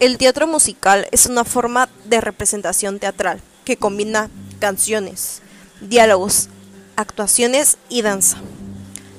El teatro musical es una forma de representación teatral que combina canciones, diálogos, actuaciones y danza.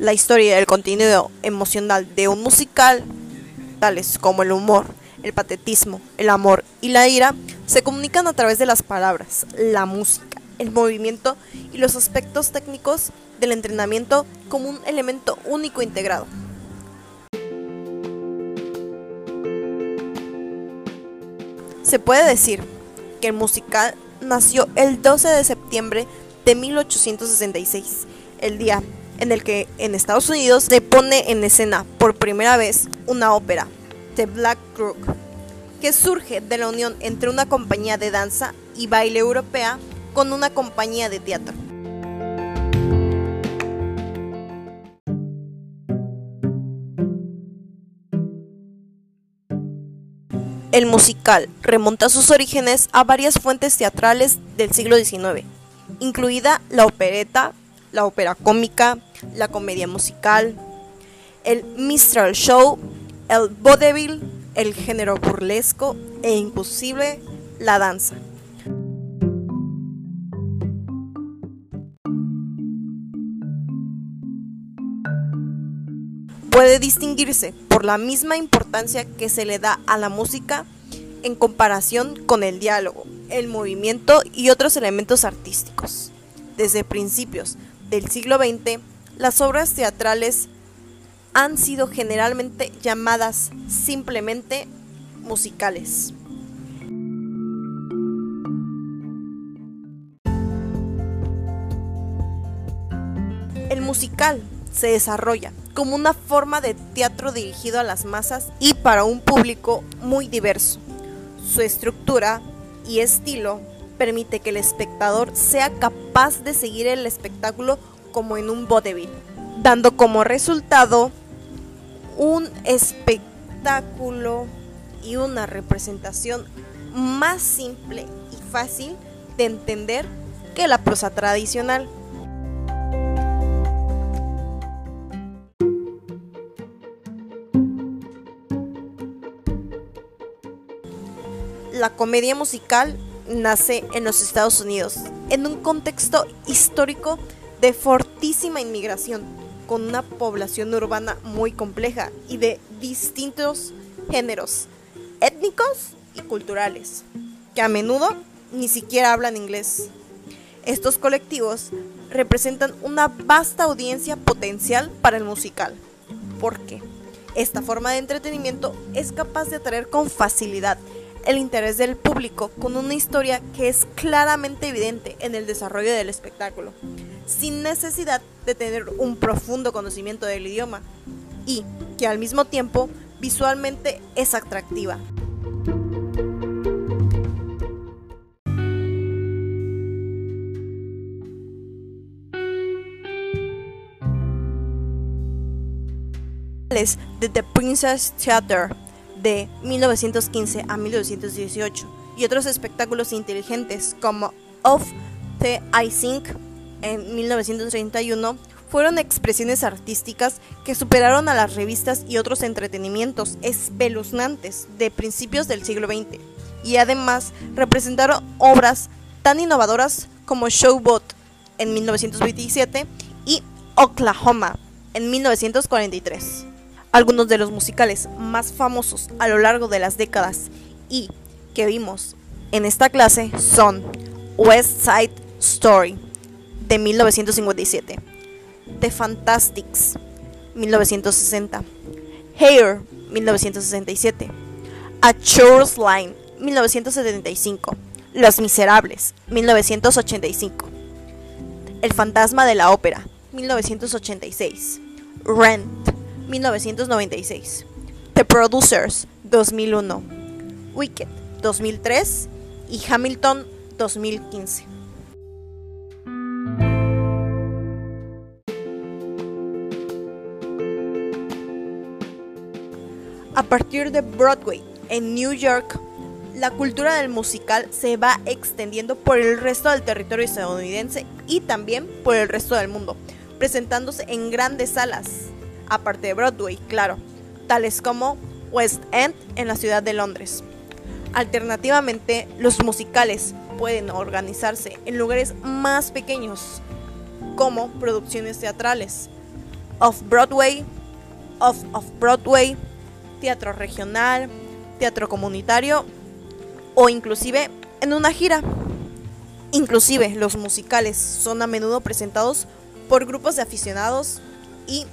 La historia y el contenido emocional de un musical, tales como el humor, el patetismo, el amor y la ira, se comunican a través de las palabras, la música, el movimiento y los aspectos técnicos del entrenamiento como un elemento único integrado. Se puede decir que el musical nació el 12 de septiembre de 1866, el día en el que en Estados Unidos se pone en escena por primera vez una ópera, The Black Crook, que surge de la unión entre una compañía de danza y baile europea con una compañía de teatro. El musical remonta sus orígenes a varias fuentes teatrales del siglo XIX, incluida la opereta, la ópera cómica, la comedia musical, el minstrel show, el vaudeville, el género burlesco e imposible la danza. Puede distinguirse por la misma importancia que se le da a la música en comparación con el diálogo, el movimiento y otros elementos artísticos. Desde principios del siglo XX, las obras teatrales han sido generalmente llamadas simplemente musicales. El musical se desarrolla como una forma de teatro dirigido a las masas y para un público muy diverso. Su estructura y estilo permite que el espectador sea capaz de seguir el espectáculo como en un vodevil, dando como resultado un espectáculo y una representación más simple y fácil de entender que la prosa tradicional. La comedia musical nace en los Estados Unidos, en un contexto histórico de fortísima inmigración, con una población urbana muy compleja y de distintos géneros étnicos y culturales, que a menudo ni siquiera hablan inglés. Estos colectivos representan una vasta audiencia potencial para el musical, porque esta forma de entretenimiento es capaz de atraer con facilidad el interés del público con una historia que es claramente evidente en el desarrollo del espectáculo, sin necesidad de tener un profundo conocimiento del idioma y que al mismo tiempo visualmente es atractiva. de The Princess Theater de 1915 a 1918 y otros espectáculos inteligentes como Of the Icing en 1931 fueron expresiones artísticas que superaron a las revistas y otros entretenimientos espeluznantes de principios del siglo XX y además representaron obras tan innovadoras como Showboat en 1927 y Oklahoma en 1943. Algunos de los musicales más famosos a lo largo de las décadas y que vimos en esta clase son West Side Story de 1957, The Fantastics 1960, Hair 1967, A Chorus Line 1975, Los Miserables 1985, El Fantasma de la Ópera 1986, Rent 1996. The Producers 2001. Wicked 2003 y Hamilton 2015. A partir de Broadway en New York, la cultura del musical se va extendiendo por el resto del territorio estadounidense y también por el resto del mundo, presentándose en grandes salas, aparte de Broadway, claro, tales como West End en la ciudad de Londres, Alternativamente, los musicales pueden organizarse en lugares más pequeños, como producciones teatrales, off-Broadway, off-off-Broadway, teatro regional, teatro comunitario o inclusive en una gira. Inclusive los musicales son a menudo presentados por grupos de aficionados y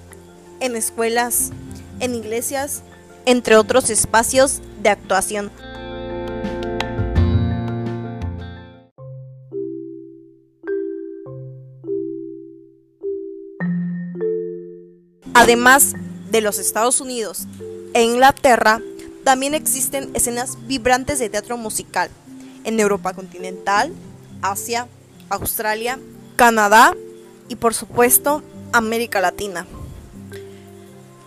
en escuelas, en iglesias, entre otros espacios de actuación. Además de los Estados Unidos e Inglaterra, también existen escenas vibrantes de teatro musical en Europa continental, Asia, Australia, Canadá y por supuesto América Latina.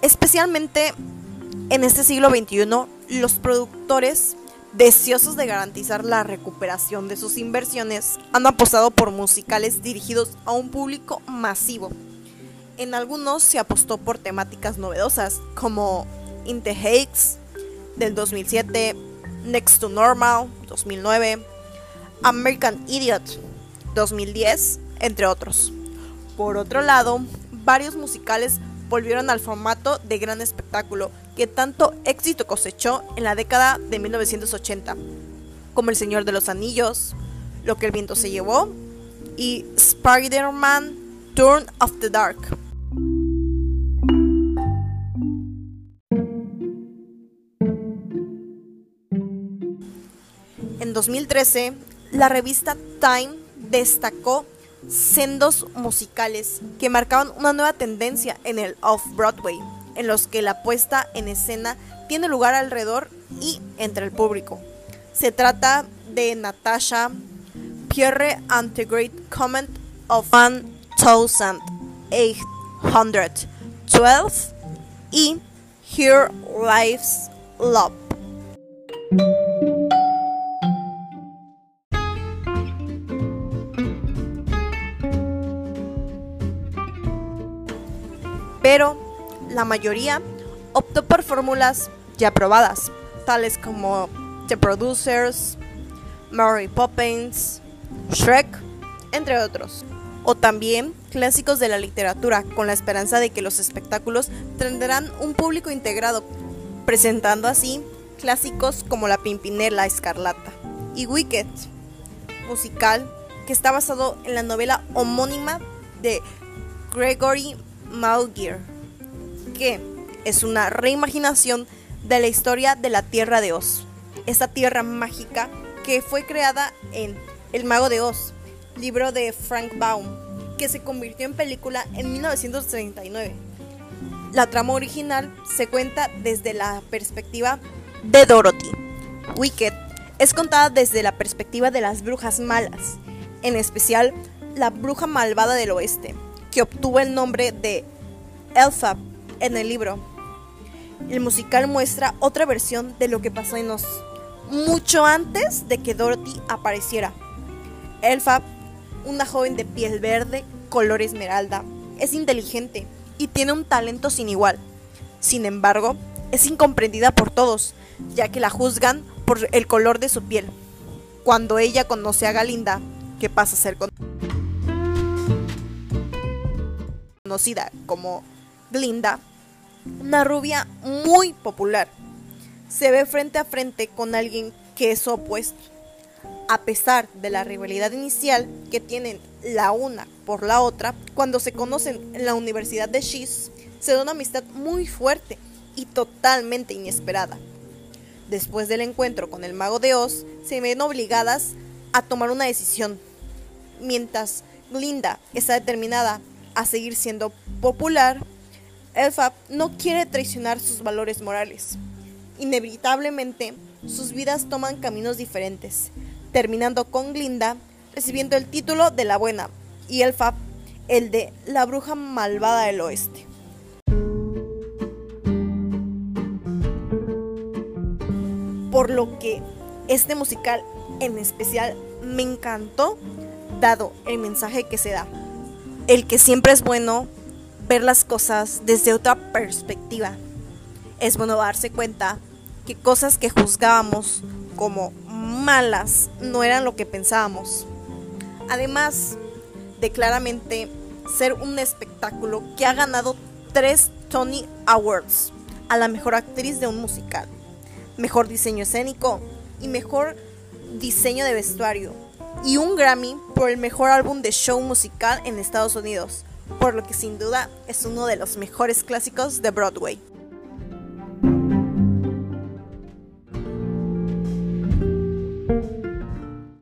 Especialmente en este siglo XXI, los productores deseosos de garantizar la recuperación de sus inversiones han apostado por musicales dirigidos a un público masivo. En algunos se apostó por temáticas novedosas como In the Heights del 2007, Next to Normal 2009, American Idiot 2010, entre otros. Por otro lado, varios musicales volvieron al formato de gran espectáculo que tanto éxito cosechó en la década de 1980, como El Señor de los Anillos, Lo que el viento se llevó y Spider-Man Turn of the Dark. En 2013, la revista Time destacó sendos musicales que marcaban una nueva tendencia en el off-Broadway, en los que la puesta en escena tiene lugar alrededor y entre el público. Se trata de Natasha, Pierre and the Great Comment of 1812 y Here Life's Love. Pero la mayoría optó por fórmulas ya probadas, tales como The Producers, Mary Poppins, Shrek, entre otros. O también clásicos de la literatura, con la esperanza de que los espectáculos tendrán un público integrado, presentando así clásicos como La Pimpinela Escarlata y Wicked, musical que está basado en la novela homónima de Gregory Que es una reimaginación de la historia de la Tierra de Oz, esta tierra mágica que fue creada en El Mago de Oz, libro de Frank Baum, que se convirtió en película en 1939. La trama original se cuenta desde la perspectiva de Dorothy. Wicked es contada desde la perspectiva de las brujas malas, en especial la bruja malvada del oeste, que obtuvo el nombre de Elfa en el libro. El musical muestra otra versión de lo que pasó en Oz, mucho antes de que Dorothy apareciera. Elfa, una joven de piel verde, color esmeralda, es inteligente y tiene un talento sin igual. Sin embargo, es incomprendida por todos, ya que la juzgan por el color de su piel. Cuando ella conoce a Galinda, que pasa a ser conocida como Glinda, una rubia muy popular, se ve frente a frente con alguien que es opuesto. A pesar de la rivalidad inicial que tienen la una por la otra, cuando se conocen en la Universidad de Shiz, se da una amistad muy fuerte y totalmente inesperada. Después del encuentro con el mago de Oz, se ven obligadas a tomar una decisión. Mientras Glinda está determinada a seguir siendo popular, Elfa no quiere traicionar sus valores morales. Inevitablemente, sus vidas toman caminos diferentes, terminando con Glinda recibiendo el título de la buena y Elfa el de la bruja malvada del oeste. Por lo que este musical en especial me encantó, dado el mensaje que se da el que siempre es bueno ver las cosas desde otra perspectiva. Es bueno darse cuenta que cosas que juzgábamos como malas no eran lo que pensábamos. Además de claramente ser un espectáculo que ha ganado tres Tony Awards a la mejor actriz de un musical, mejor diseño escénico y mejor diseño de vestuario, y un Grammy por el mejor álbum de show musical en Estados Unidos, por lo que sin duda es uno de los mejores clásicos de Broadway.